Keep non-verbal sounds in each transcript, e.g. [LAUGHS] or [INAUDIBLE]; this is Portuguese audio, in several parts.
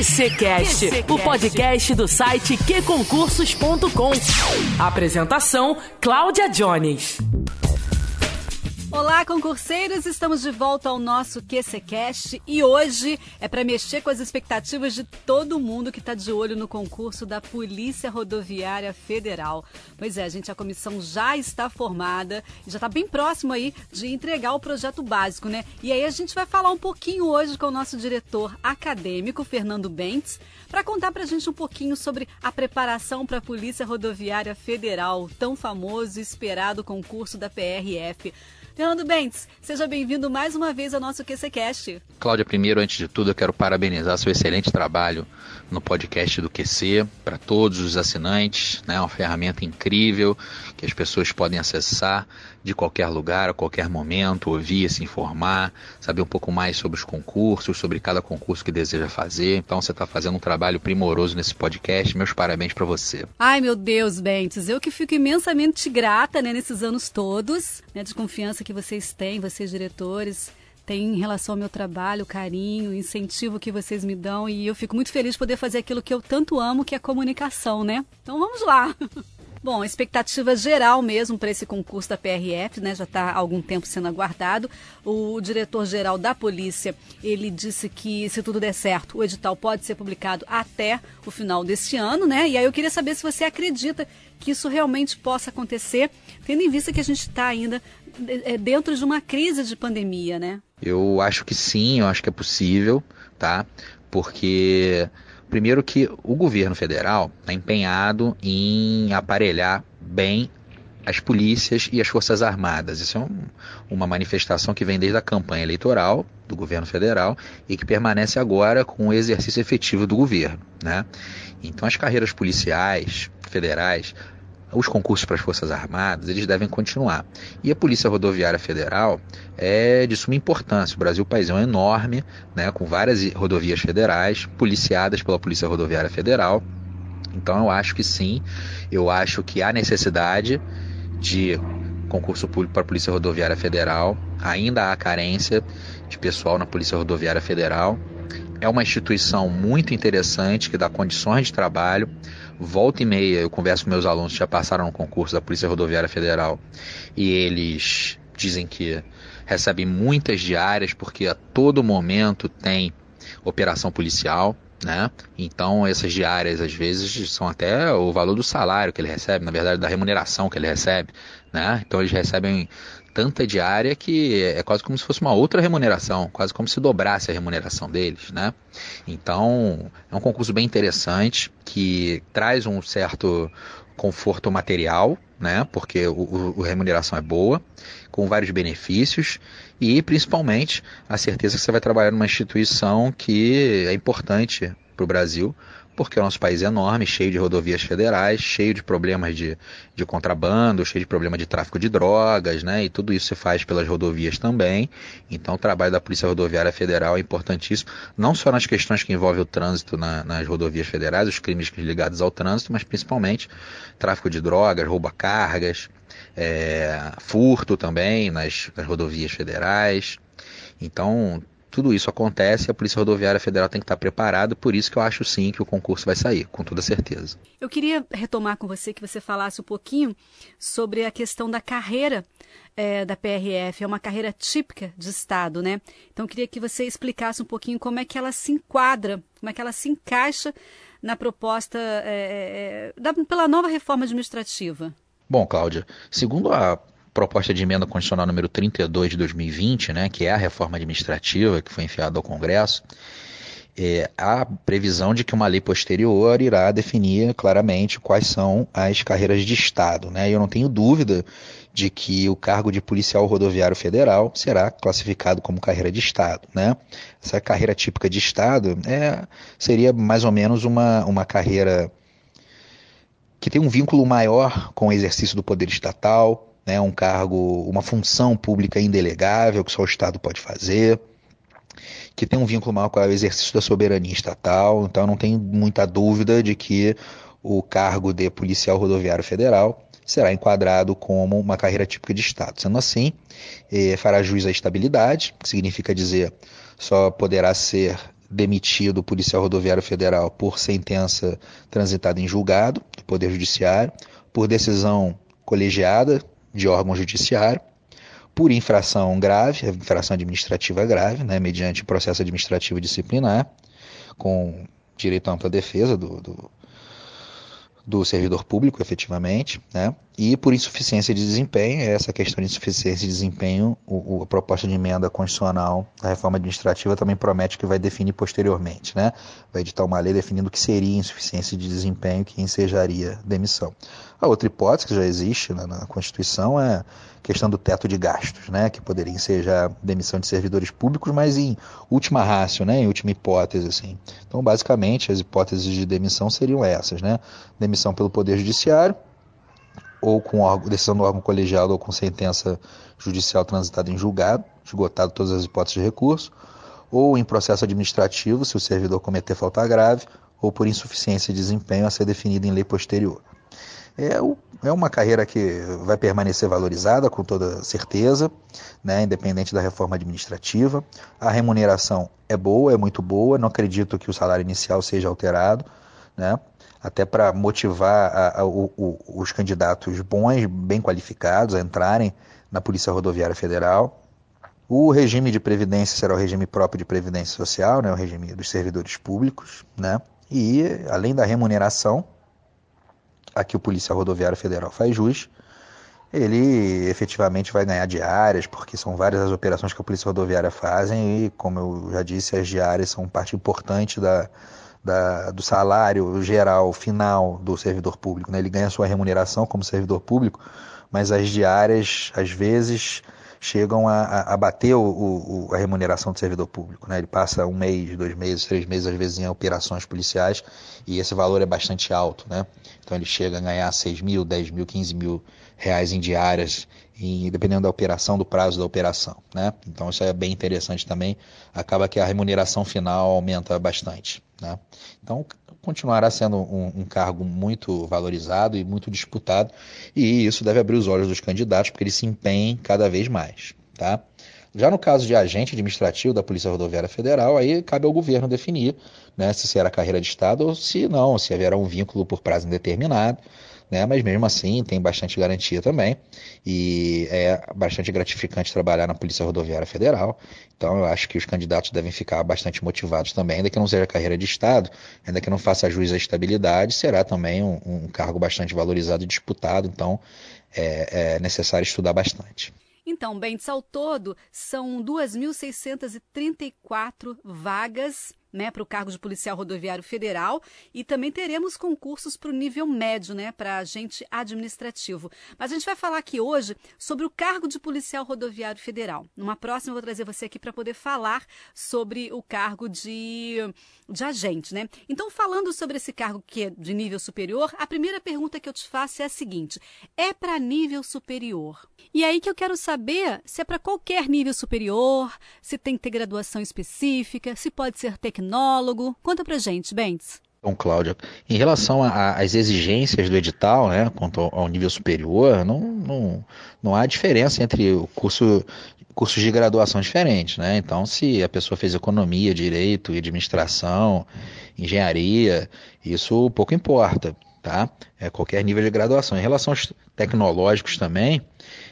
QCcast, o podcast do site qconcursos.com. Apresentação: Cláudia Jones. Olá, concurseiros! Estamos de volta ao nosso QCCast e hoje é para mexer com as expectativas de todo mundo que está de olho no concurso da Polícia Rodoviária Federal. Pois é, gente, a comissão já está formada e já está bem próximo aí de entregar o projeto básico, né? E aí a gente vai falar um pouquinho hoje com o nosso diretor acadêmico, Fernando Bentes, para contar para a gente um pouquinho sobre a preparação para a Polícia Rodoviária Federal, tão famoso e esperado concurso da PRF. Fernando Bentes, seja bem-vindo mais uma vez ao nosso QCCast. Cláudia, primeiro, antes de tudo, eu quero parabenizar seu excelente trabalho no podcast do QC, para todos os assinantes, né? Uma ferramenta incrível que as pessoas podem acessar de qualquer lugar, a qualquer momento, ouvir, se informar, saber um pouco mais sobre os concursos, sobre cada concurso que deseja fazer. Então você está fazendo um trabalho primoroso nesse podcast. Meus parabéns para você. Ai, meu Deus, Bentes, eu que fico imensamente grata né, nesses anos todos, né, de confiança que vocês têm, vocês diretores tem em relação ao meu trabalho, carinho, incentivo que vocês me dão e eu fico muito feliz de poder fazer aquilo que eu tanto amo, que é a comunicação, né? Então vamos lá. [LAUGHS] Bom, expectativa geral mesmo para esse concurso da PRF, né? Já está há algum tempo sendo aguardado. O diretor-geral da polícia, ele disse que se tudo der certo, o edital pode ser publicado até o final deste ano, né? E aí eu queria saber se você acredita que isso realmente possa acontecer, tendo em vista que a gente está ainda é, dentro de uma crise de pandemia, né? Eu acho que sim, eu acho que é possível, tá? Porque primeiro que o governo federal está empenhado em aparelhar bem as polícias e as forças armadas. Isso é um, uma manifestação que vem desde a campanha eleitoral do governo federal e que permanece agora com o exercício efetivo do governo, né? Então as carreiras policiais federais os concursos para as Forças Armadas, eles devem continuar. E a Polícia Rodoviária Federal é de suma importância. O Brasil, país é enorme, né, com várias rodovias federais, policiadas pela Polícia Rodoviária Federal. Então eu acho que sim, eu acho que há necessidade de concurso público para a Polícia Rodoviária Federal. Ainda há carência de pessoal na Polícia Rodoviária Federal. É uma instituição muito interessante que dá condições de trabalho volta e meia eu converso com meus alunos que já passaram no concurso da Polícia Rodoviária Federal e eles dizem que recebem muitas diárias porque a todo momento tem operação policial, né? Então essas diárias às vezes são até o valor do salário que ele recebe, na verdade da remuneração que ele recebe, né? Então eles recebem tanta diária que é quase como se fosse uma outra remuneração, quase como se dobrasse a remuneração deles, né? Então, é um concurso bem interessante que traz um certo conforto material, né? Porque o, a remuneração é boa, com vários benefícios e principalmente a certeza que você vai trabalhar numa instituição que é importante para o Brasil, porque o nosso país é enorme, cheio de rodovias federais, cheio de problemas de, de contrabando, cheio de problema de tráfico de drogas, né? E tudo isso se faz pelas rodovias também. Então o trabalho da Polícia Rodoviária Federal é importantíssimo, não só nas questões que envolvem o trânsito na, nas rodovias federais, os crimes ligados ao trânsito, mas principalmente tráfico de drogas, rouba cargas, é, furto também nas, nas rodovias federais. Então, tudo isso acontece a Polícia Rodoviária Federal tem que estar preparada, por isso que eu acho sim que o concurso vai sair, com toda certeza. Eu queria retomar com você que você falasse um pouquinho sobre a questão da carreira é, da PRF, é uma carreira típica de Estado, né? Então eu queria que você explicasse um pouquinho como é que ela se enquadra, como é que ela se encaixa na proposta é, é da, pela nova reforma administrativa. Bom, Cláudia, segundo a proposta de emenda constitucional número 32 de 2020, né, que é a reforma administrativa que foi enfiada ao Congresso, é, a previsão de que uma lei posterior irá definir claramente quais são as carreiras de Estado. Né? Eu não tenho dúvida de que o cargo de policial rodoviário federal será classificado como carreira de Estado. Né? Essa carreira típica de Estado é, seria mais ou menos uma, uma carreira que tem um vínculo maior com o exercício do poder estatal, né, um cargo, uma função pública indelegável que só o Estado pode fazer, que tem um vínculo maior com o exercício da soberania estatal, então não tem muita dúvida de que o cargo de policial rodoviário federal será enquadrado como uma carreira típica de Estado. Sendo assim, eh, fará jus à estabilidade, que significa dizer só poderá ser demitido policial rodoviário federal por sentença transitada em julgado do Poder Judiciário, por decisão colegiada de órgão judiciário, por infração grave, infração administrativa grave, né, mediante processo administrativo disciplinar, com direito à ampla defesa do, do do servidor público, efetivamente, né? E por insuficiência de desempenho, essa questão de insuficiência de desempenho, o, o, a proposta de emenda constitucional da reforma administrativa também promete que vai definir posteriormente, né? vai editar uma lei definindo o que seria insuficiência de desempenho, que ensejaria demissão. A outra hipótese que já existe né, na Constituição é questão do teto de gastos, né, que poderia ensejar demissão de servidores públicos, mas em última rácio, né, em última hipótese, assim. Então, basicamente, as hipóteses de demissão seriam essas, né, demissão pelo Poder Judiciário, ou com decisão do órgão colegiado ou com sentença judicial transitada em julgado, esgotado todas as hipóteses de recurso, ou em processo administrativo, se o servidor cometer falta grave, ou por insuficiência de desempenho a ser definida em lei posterior. É, é uma carreira que vai permanecer valorizada com toda certeza, né, independente da reforma administrativa. A remuneração é boa, é muito boa, não acredito que o salário inicial seja alterado, né, até para motivar a, a, o, o, os candidatos bons, bem qualificados a entrarem na Polícia Rodoviária Federal. O regime de previdência será o regime próprio de previdência social, né, o regime dos servidores públicos, né, e além da remuneração, a que o policial rodoviário federal faz jus, ele efetivamente vai ganhar diárias, porque são várias as operações que a polícia rodoviária fazem e, como eu já disse, as diárias são parte importante da, da, do salário geral final do servidor público. Né? Ele ganha sua remuneração como servidor público, mas as diárias, às vezes, chegam a, a bater o, o, a remuneração do servidor público. Né? Ele passa um mês, dois meses, três meses, às vezes, em operações policiais e esse valor é bastante alto. Né? Então ele chega a ganhar 6 mil, 10 mil, 15 mil reais em diárias, em, dependendo da operação, do prazo da operação. Né? Então isso é bem interessante também. Acaba que a remuneração final aumenta bastante. Né? Então continuará sendo um, um, cargo muito valorizado e muito disputado, e isso deve abrir os olhos dos candidatos, porque eles se empenhem cada vez mais. Tá? Já no caso de agente administrativo da Polícia Rodoviária Federal, aí cabe ao governo definir né, se será carreira de Estado ou se não, se haverá um vínculo por prazo indeterminado né? Mas mesmo assim tem bastante garantia também e é bastante gratificante trabalhar na Polícia Rodoviária Federal. Então eu acho que os candidatos devem ficar bastante motivados também, ainda que não seja carreira de Estado, ainda que não faça juiz à estabilidade, será também um, um cargo bastante valorizado e disputado. Então é, é necessário estudar bastante. Então, Bentes, ao todo, são 2.634 vagas né, para o cargo de policial rodoviário federal e também teremos concursos para o nível médio, né, para agente administrativo. Mas a gente vai falar aqui hoje sobre o cargo de policial rodoviário federal. Numa próxima eu vou trazer você aqui para poder falar sobre o cargo de, de agente, né? Então, falando sobre esse cargo que é de nível superior, a primeira pergunta que eu te faço é a seguinte: é para nível superior? E aí que eu quero saber se é para qualquer nível superior, se tem que ter graduação específica, se pode ser tecnológico tecnólogo. Conta pra gente, Bentes. Bom, Cláudia, em relação às exigências do edital, né, quanto ao, ao nível superior, não, não, não há diferença entre o curso cursos de graduação diferentes, né? Então, se a pessoa fez economia, direito, administração, engenharia, isso pouco importa, tá? É qualquer nível de graduação. Em relação aos tecnológicos também,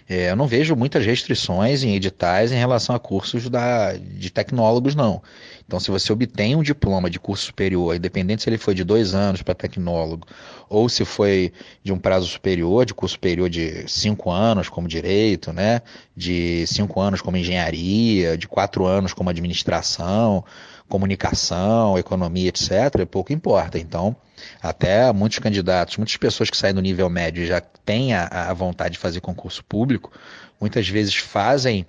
é, eu não vejo muitas restrições em editais em relação a cursos da, de tecnólogos, não. Então, se você obtém um diploma de curso superior, independente se ele foi de dois anos para tecnólogo, ou se foi de um prazo superior, de curso superior de cinco anos como direito, né? de cinco anos como engenharia, de quatro anos como administração, comunicação, economia, etc., pouco importa. Então, até muitos candidatos, muitas pessoas que saem do nível médio já têm a, a vontade de fazer concurso público, muitas vezes fazem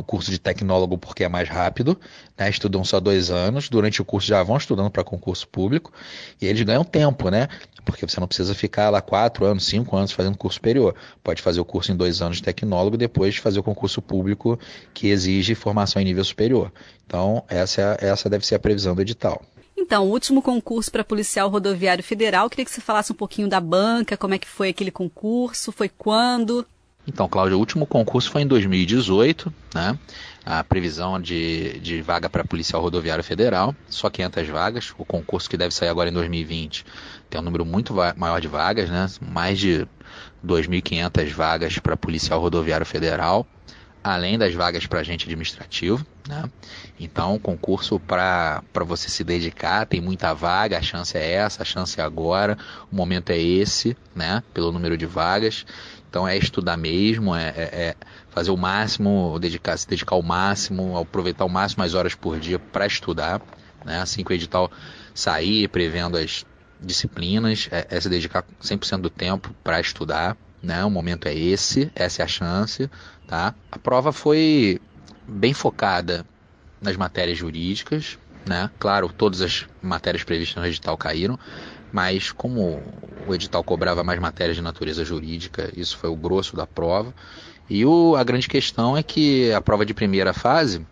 o curso de tecnólogo porque é mais rápido, né? estudam só dois anos, durante o curso já vão estudando para concurso público e eles ganham tempo, né? Porque você não precisa ficar lá quatro anos, cinco anos fazendo curso superior. Pode fazer o curso em dois anos de tecnólogo e depois fazer o concurso público que exige formação em nível superior. Então, essa, é essa deve ser a previsão do edital. Então, o último concurso para policial rodoviário federal, queria que você falasse um pouquinho da banca, como é que foi aquele concurso, foi quando? Então, Cláudio, o último concurso foi em 2018, né? A previsão de, de vaga para policial rodoviário federal, só 500 vagas. O concurso que deve sair agora em 2020 tem um número muito maior de vagas, né? Mais de 2.500 vagas para policial rodoviário federal, além das vagas para agente administrativo, né? Então, concurso para você se dedicar, tem muita vaga, a chance é essa, a chance é agora, o momento é esse, né? Pelo número de vagas. Então é estudar mesmo, é, é, é fazer o máximo, dedicar, se dedicar ao máximo, aproveitar o máximo as horas por dia para estudar. Né? Assim que o edital sair, prevendo as disciplinas, é, é se dedicar 100% do tempo para estudar. Né? O momento é esse, essa é a chance. Tá? A prova foi bem focada nas matérias jurídicas, né? Claro, todas as matérias previstas no edital caíram, mas como o edital cobrava mais matérias de natureza jurídica, isso foi o grosso da prova. E o, a grande questão é que a prova de primeira fase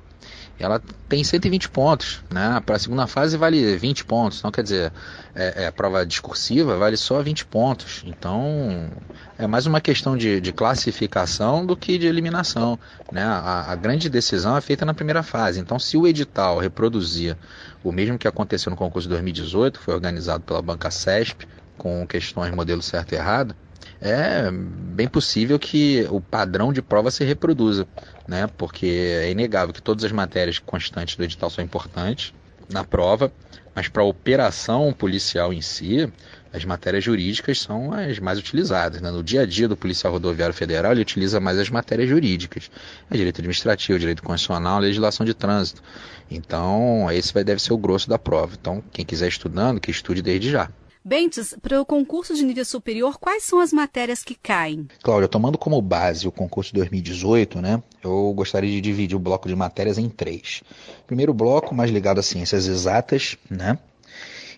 ela tem 120 pontos, né? Para a segunda fase vale 20 pontos, então quer dizer, é, é, a prova discursiva vale só 20 pontos. Então é mais uma questão de, de classificação do que de eliminação, né? A, a, grande decisão é feita na primeira fase. Então, se o edital reproduzir o mesmo que aconteceu no concurso de 2018, foi organizado pela banca CESP com questões modelo certo e errado, é bem possível que o padrão de prova se reproduza, né? Porque é inegável que todas as matérias constantes do edital são importantes na prova, mas para a operação policial em si, as matérias jurídicas são as mais utilizadas. Né? No dia a dia do policial rodoviário federal, ele utiliza mais as matérias jurídicas. É direito administrativo, direito constitucional, legislação de trânsito. Então, esse vai, deve ser o grosso da prova. Então, quem quiser estudando, que estude desde já. Bentes, para o concurso de nível superior, quais são as matérias que caem? Cláudia, tomando como base o concurso de 2018, né, eu gostaria de dividir o bloco de matérias em três. Primeiro bloco, mais ligado a ciências exatas, né,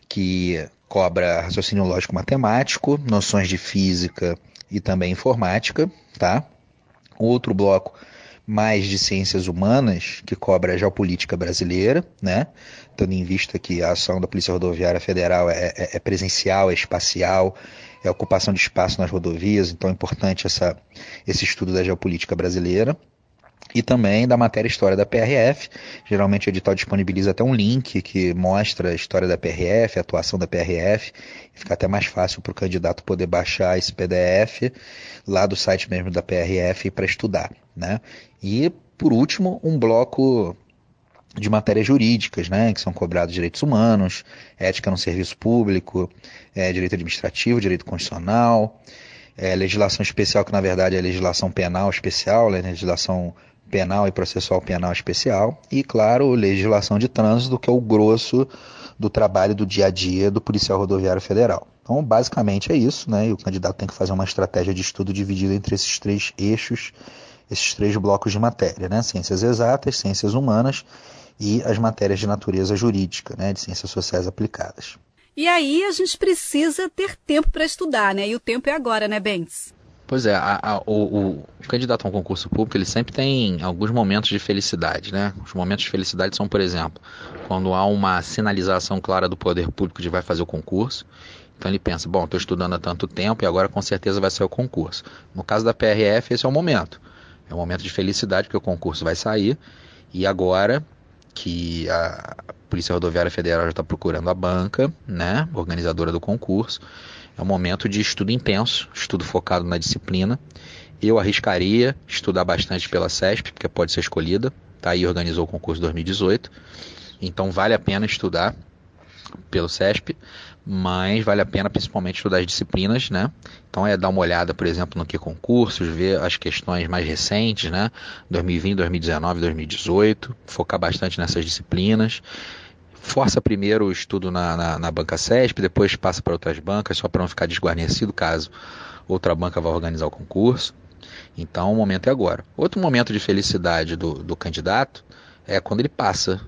que cobra raciocínio lógico matemático, noções de física e também informática, tá? Outro bloco mais de ciências humanas, que cobra a geopolítica brasileira, né? Tendo em vista que a ação da Polícia Rodoviária Federal é, é, é presencial, é espacial, é ocupação de espaço nas rodovias, então é importante essa, esse estudo da geopolítica brasileira e também da matéria História da PRF. Geralmente o edital disponibiliza até um link que mostra a história da PRF, a atuação da PRF. Fica até mais fácil para o candidato poder baixar esse PDF lá do site mesmo da PRF para estudar. Né? E, por último, um bloco de matérias jurídicas, né, que são cobrados direitos humanos, ética no serviço público, é, direito administrativo, direito constitucional, é, legislação especial, que na verdade é legislação penal especial, né, legislação penal e processual penal especial, e, claro, legislação de trânsito, que é o grosso do trabalho do dia a dia do policial rodoviário federal. Então, basicamente é isso, né? E o candidato tem que fazer uma estratégia de estudo dividida entre esses três eixos, esses três blocos de matéria, né? Ciências exatas, ciências humanas e as matérias de natureza jurídica, né? De ciências sociais aplicadas. E aí a gente precisa ter tempo para estudar, né? E o tempo é agora, né, Bentes? Pois é, a, a, o, o, candidato a um concurso público ele sempre tem alguns momentos de felicidade, né? Os momentos de felicidade são, por exemplo, quando há uma sinalização clara do poder público de vai fazer o concurso. Então ele pensa, bom, estou estudando há tanto tempo e agora com certeza vai ser o concurso. No caso da PRF, esse é o momento. É um momento de felicidade porque o concurso vai sair e agora que a Polícia Rodoviária Federal já está procurando a banca, né, organizadora do concurso, é um momento de estudo intenso, estudo focado na disciplina. Eu arriscaria estudar bastante pela CESP, porque pode ser escolhida. Tá aí organizou o concurso 2018. Então vale a pena estudar pelo CESP, mas vale a pena principalmente estudar as disciplinas, né? Então é dar uma olhada, por exemplo, no que concursos, ver as questões mais recentes, né? 2020, 2019, 2018, focar bastante nessas disciplinas força primeiro o estudo na, na, na banca CESP, depois passa para outras bancas, só para não ficar desguarnecido caso outra banca vá organizar o concurso. Então o momento é agora. Outro momento de felicidade do, do candidato é quando ele passa.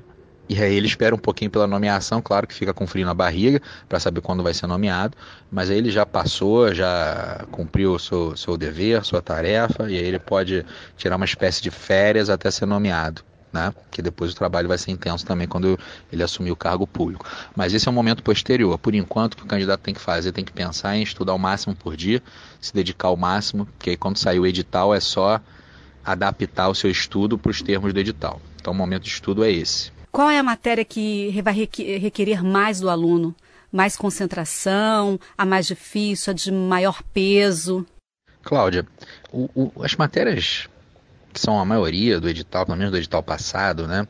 E aí ele espera um pouquinho pela nomeação, claro que fica com frio na barriga para saber quando vai ser nomeado, mas aí ele já passou, já cumpriu o seu, seu dever, sua tarefa, e aí ele pode tirar uma espécie de férias até ser nomeado. né? Que depois o trabalho vai ser intenso também quando ele assumir o cargo público. Mas esse é um momento posterior. Por enquanto, o que o candidato tem que fazer, tem que pensar em estudar o máximo por dia, se dedicar ao máximo, porque aí quando sair o edital é só adaptar o seu estudo para os termos do edital. Então, o momento de estudo é esse. Qual é a matéria que vai requerer mais do aluno? Mais concentração, a mais difícil, a de maior peso? Cláudia, o, o, as matérias que são a maioria do edital, pelo menos do edital passado, né?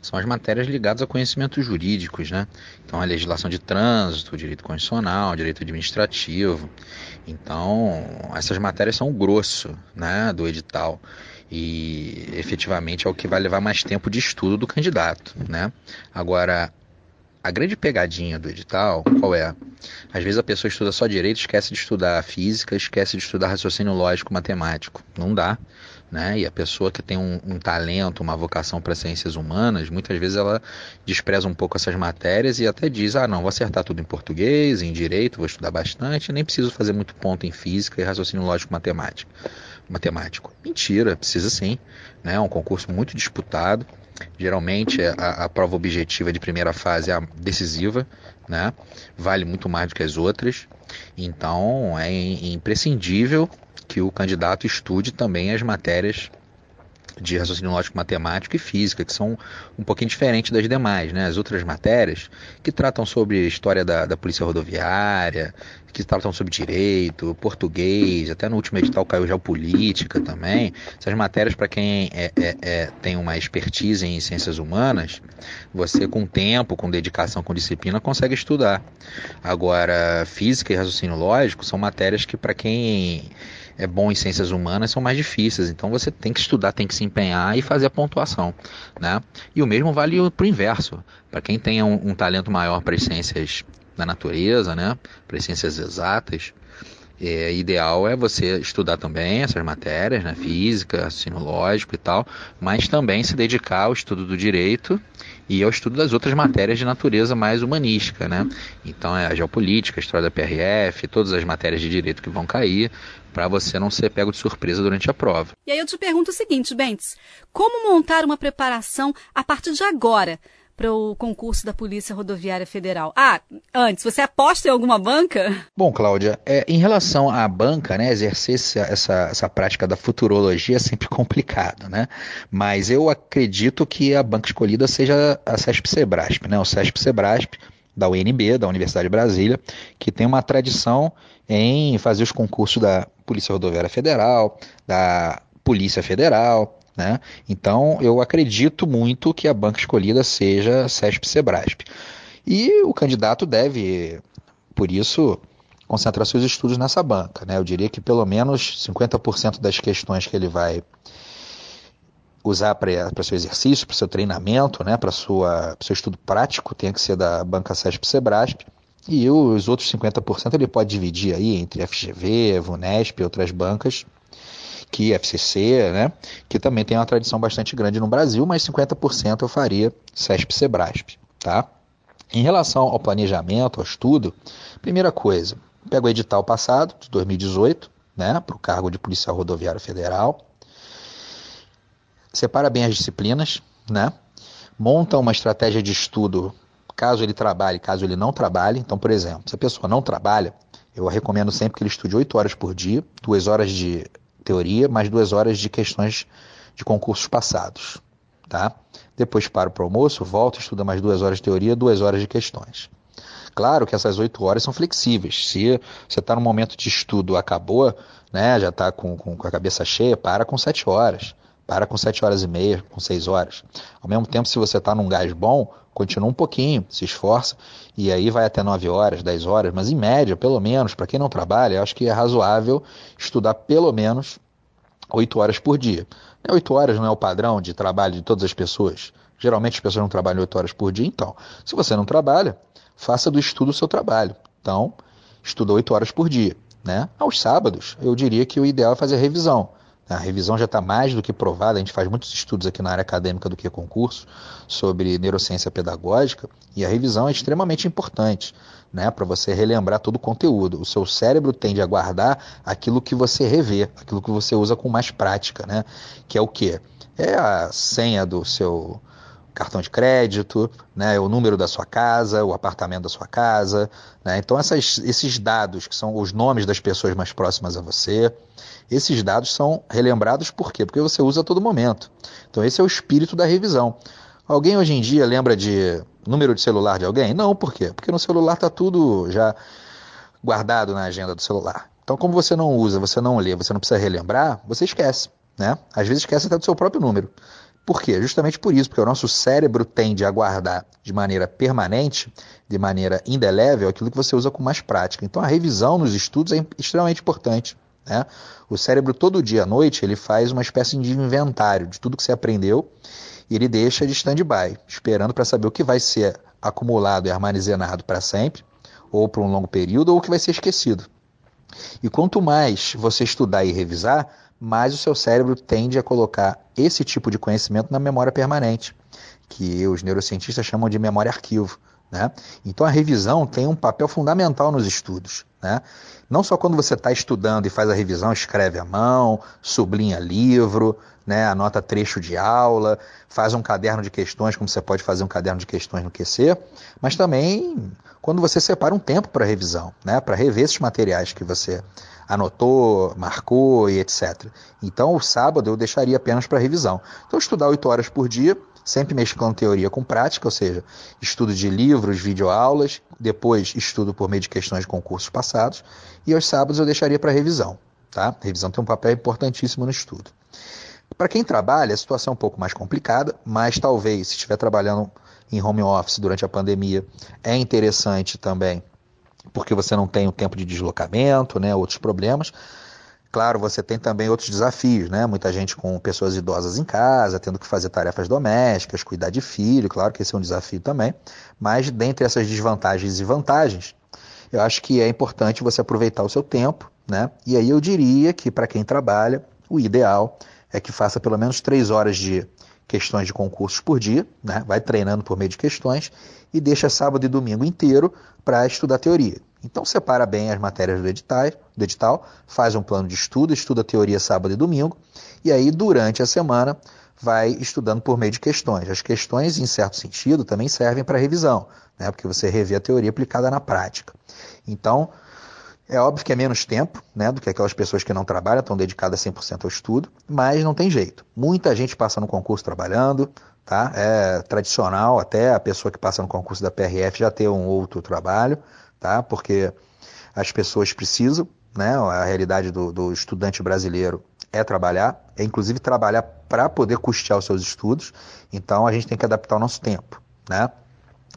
São as matérias ligadas a conhecimentos jurídicos, né? Então, a legislação de trânsito, direito constitucional, direito administrativo. Então, essas matérias são o grosso, né, do edital e efetivamente é o que vai levar mais tempo de estudo do candidato, né? Agora, a grande pegadinha do edital, qual é? Às vezes a pessoa estuda só direito, esquece de estudar física, esquece de estudar raciocínio lógico matemático. Não dá. Né? E a pessoa que tem um, um talento, uma vocação para ciências humanas, muitas vezes ela despreza um pouco essas matérias e até diz: ah, não, vou acertar tudo em português, em direito, vou estudar bastante, nem preciso fazer muito ponto em física e raciocínio lógico matemático. Mentira, precisa sim. Né? É um concurso muito disputado. Geralmente a, a prova objetiva de primeira fase é a decisiva, né? vale muito mais do que as outras. Então é imprescindível que o candidato estude também as matérias de raciocínio lógico matemático e física, que são um pouquinho diferentes das demais, né? As outras matérias que tratam sobre história da, da polícia rodoviária, que tratam sobre direito, português, até no último edital caiu geopolítica também. Essas matérias, para quem é, é, é, tem uma expertise em ciências humanas, você com tempo, com dedicação, com disciplina, consegue estudar. Agora, física e raciocínio lógico são matérias que, para quem é bom em ciências humanas são mais difíceis. Então você tem que estudar, tem que se empenhar e fazer a pontuação. Né? E o mesmo vale para o inverso. Para quem tem um, um, talento maior para as ciências da natureza, né? para as ciências exatas, é, ideal é você estudar também essas matérias, né? física, raciocínio lógico e tal, mas também se dedicar ao estudo do direito e ao estudo das outras matérias de natureza mais humanística, né? Então é a geopolítica, a história da PRF, todas as matérias de direito que vão cair, para você não ser pego de surpresa durante a prova. E aí eu te pergunto o seguinte, Bentes, como montar uma preparação a partir de agora? Para o concurso da Polícia Rodoviária Federal. Ah, antes, você aposta em alguma banca? Bom, Cláudia, é, em relação à banca, né, exercer essa, essa prática da futurologia é sempre [LAUGHS] complicado, né? Mas eu acredito que a banca escolhida seja a CESP-Sebrasp, né? O CESP-Sebrasp da UNB, da Universidade de Brasília, que tem uma tradição em fazer os concursos da Polícia Rodoviária Federal, da Polícia Federal, né? Então, eu acredito muito que a banca escolhida seja CESP-SEBRASP. E o candidato deve, por isso, concentrar seus estudos nessa banca. Né? Eu diria que pelo menos 50% das questões que ele vai usar para seu exercício, para seu treinamento, né, para seu estudo prático, tem que ser da banca CESP-SEBRASP. E os outros 50% ele pode dividir aí entre FGV, VUNESP e outras bancas que FCC, né, que também tem uma tradição bastante grande no Brasil, mas 50% eu faria CESP-SEBRASP, tá? Em relação ao planejamento, ao estudo, primeira coisa, pega o edital passado, de 2018, né, para o cargo de policial rodoviário federal, separa bem as disciplinas, né, monta uma estratégia de estudo caso ele trabalhe, caso ele não trabalhe. Então, por exemplo, se a pessoa não trabalha, eu recomendo sempre que ele estude 8 horas por dia, 2 horas de teoria, mais duas horas de questões de concursos passados. Tá? Depois para o almoço, volta, estuda mais duas horas de teoria, duas horas de questões. Claro que essas oito horas são flexíveis. Se você está no momento de estudo, acabou, né, já está com, com, a cabeça cheia, para com sete horas. Para com sete horas e meia, com seis horas. Ao mesmo tempo, se você está num gás bom, continua um pouquinho, se esforça, e aí vai até nove horas, dez horas, mas em média, pelo menos, para quem não trabalha, eu acho que é razoável estudar pelo menos oito horas por dia. Oito horas não é o padrão de trabalho de todas as pessoas. Geralmente as pessoas não trabalham oito horas por dia, então, se você não trabalha, faça do estudo o seu trabalho. Então, estuda oito horas por dia. Né? Aos sábados, eu diria que o ideal é fazer revisão A revisão já está mais do que provada, a gente faz muitos estudos aqui na área acadêmica do que concurso sobre neurociência pedagógica, e a revisão é extremamente importante. Né, para você relembrar todo o conteúdo. O seu cérebro tende a guardar aquilo que você revê, aquilo que você usa com mais prática, né? Que é o quê? É a senha do seu cartão de crédito, né, o número da sua casa, o apartamento da sua casa. Né? Então, essas, esses dados, que são os nomes das pessoas mais próximas a você, esses dados são relembrados por quê? Porque você usa a todo momento. Então, esse é o espírito da revisão. Alguém hoje em dia lembra de número de celular de alguém? Não, por quê? Porque no celular está tudo já guardado na agenda do celular. Então, como você não usa, você não lê, você não precisa relembrar, você esquece. Né? Às vezes esquece até do seu próprio número. Por quê? Justamente por isso, porque o nosso cérebro tende a guardar de maneira permanente, de maneira indelével, aquilo que você usa com mais prática. Então a revisão nos estudos é extremamente importante. Né? O cérebro todo dia à noite ele faz uma espécie de inventário de tudo que você aprendeu e ele deixa de stand-by, esperando para saber o que vai ser acumulado e armazenado para sempre, ou por um longo período, ou o que vai ser esquecido. E quanto mais você estudar e revisar, mais o seu cérebro tende a colocar esse tipo de conhecimento na memória permanente, que os neurocientistas chamam de memória arquivo. Né? Então a revisão tem um papel fundamental nos estudos. Né? Não só quando você está estudando e faz a revisão, escreve à mão, sublinha livro, né? anota trecho de aula, faz um caderno de questões, como você pode fazer um caderno de questões no QC, mas também quando você separa um tempo para revisão, né? para rever esses materiais que você anotou, marcou e etc. Então, o sábado eu deixaria apenas para revisão. Então, estudar 8 horas por dia, sempre mesclando teoria com prática, ou seja, estudo de livros, videoaulas, depois estudo por meio de questões de concursos passados, e aos sábados eu deixaria para revisão. Tá? Revisão tem um papel importantíssimo no estudo. Para quem trabalha, a situação é um pouco mais complicada, mas talvez, se estiver trabalhando em home office durante a pandemia, é interessante também porque você não tem o tempo de deslocamento, né, outros problemas. Claro, você tem também outros desafios, né? Muita gente com pessoas idosas em casa, tendo que fazer tarefas domésticas, cuidar de filho, claro que esse é um desafio também. Mas dentre essas desvantagens e vantagens, eu acho que é importante você aproveitar o seu tempo, né? E aí eu diria que para quem trabalha, o ideal é que faça pelo menos três horas de questões de concursos por dia, né? vai treinando por meio de questões e deixa sábado e domingo inteiro para estudar teoria. Então separa bem as matérias do edital, do edital, faz um plano de estudo, estuda teoria sábado e domingo, e aí durante a semana vai estudando por meio de questões. As questões, em certo sentido, também servem para revisão, né? porque você revê a teoria aplicada na prática. Então, é óbvio que é menos tempo né, do que aquelas pessoas que não trabalham, estão dedicadas 100% ao estudo, mas não tem jeito. Muita gente passa no concurso trabalhando, tá? é tradicional até a pessoa que passa no concurso da PRF já ter um outro trabalho, tá? porque as pessoas precisam, né? a realidade do, do estudante brasileiro é trabalhar, é inclusive trabalhar para poder custear os seus estudos, então a gente tem que adaptar o nosso tempo. Né?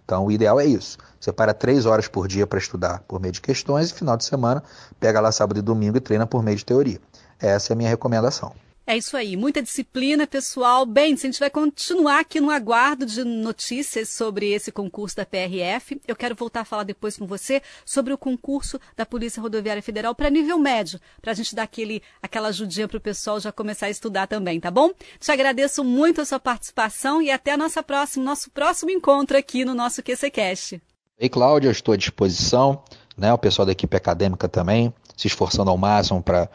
Então o ideal é isso. Separa três horas por dia para estudar por meio de questões e final de semana pega lá sábado e domingo e treina por meio de teoria. Essa é a minha recomendação. É isso aí, muita disciplina, pessoal. Bem, a gente vai continuar aqui no aguardo de notícias sobre esse concurso da PRF, eu quero voltar a falar depois com você sobre o concurso da Polícia Rodoviária Federal para nível médio, para a gente dar aquele, aquela ajudinha para o pessoal já começar a estudar também, tá bom? Te agradeço muito a sua participação e até a nossa próxima, nosso próximo encontro aqui no nosso QCCast. Ei, Cláudia, eu estou à disposição, né? O pessoal da equipe acadêmica também, se esforçando ao máximo para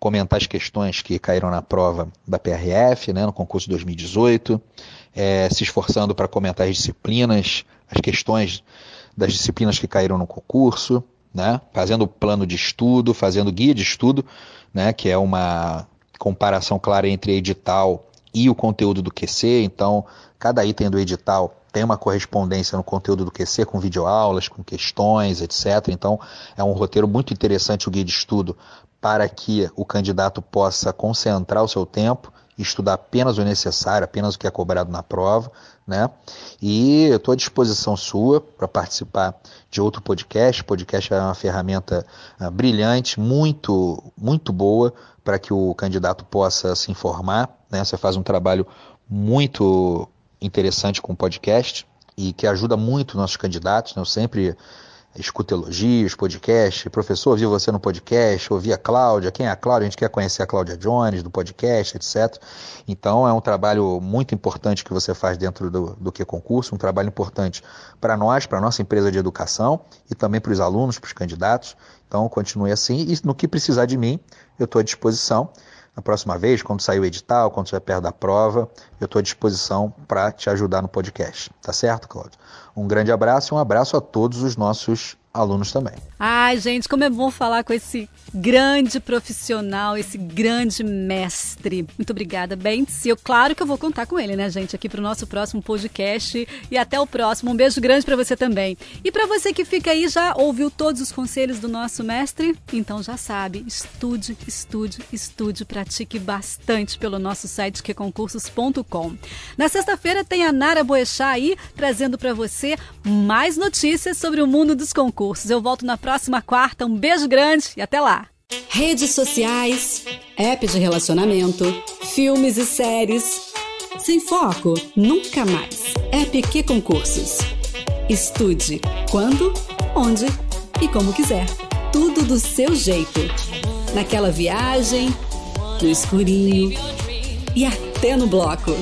comentar as questões que caíram na prova da PRF, né, no concurso 2018, é, se esforçando para comentar as disciplinas, as questões das disciplinas que caíram no concurso, né, fazendo plano de estudo, fazendo guia de estudo, né, que é uma comparação clara entre edital e o conteúdo do QC. Então, cada item do edital tem uma correspondência no conteúdo do QC com videoaulas, com questões, etc. Então, é um roteiro muito interessante o guia de estudo para que o candidato possa concentrar o seu tempo estudar apenas o necessário, apenas o que é cobrado na prova, né? E eu estou à disposição sua para participar de outro podcast. O podcast é uma ferramenta uh, brilhante, muito, muito boa para que o candidato possa se informar, né? Você faz um trabalho muito interessante com o podcast e que ajuda muito nossos candidatos. Né? Eu sempre escuta elogios, podcast. Professor, ouvi você no podcast, ouvi a Cláudia. Quem é a Cláudia? A gente quer conhecer a Cláudia Jones do podcast, etc. Então é um trabalho muito importante que você faz dentro do, do que concurso, um trabalho importante para nós, para a nossa empresa de educação e também para os alunos, para os candidatos. Então continue assim e no que precisar de mim, eu estou à disposição. Na próxima vez, quando sair o edital, quando estiver perto da prova, eu estou à disposição para te ajudar no podcast. Tá certo, Cláudio? Um grande abraço e um abraço a todos os nossos alunos também. Ai, gente, como é bom falar com esse grande profissional, esse grande mestre. Muito obrigada, Bentes. E eu, claro que eu vou contar com ele, né, gente, aqui para o nosso próximo podcast. E até o próximo. Um beijo grande para você também. E para você que fica aí, já ouviu todos os conselhos do nosso mestre? Então já sabe, estude, estude, estude, pratique bastante pelo nosso site queconcursos.com. Na sexta-feira tem a Nara Boechat aí, trazendo para você mais notícias sobre o mundo dos concursos concursos. Eu volto na próxima quarta. Um beijo grande e até lá! Redes sociais, app de relacionamento, filmes e séries. Sem foco, nunca mais. App que concursos. Estude quando, onde e como quiser. Tudo do seu jeito. Naquela viagem, no escurinho e até no bloco.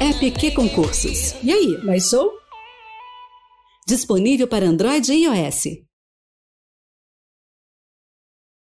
App que concursos. E aí, mais show? Disponível para Android e iOS.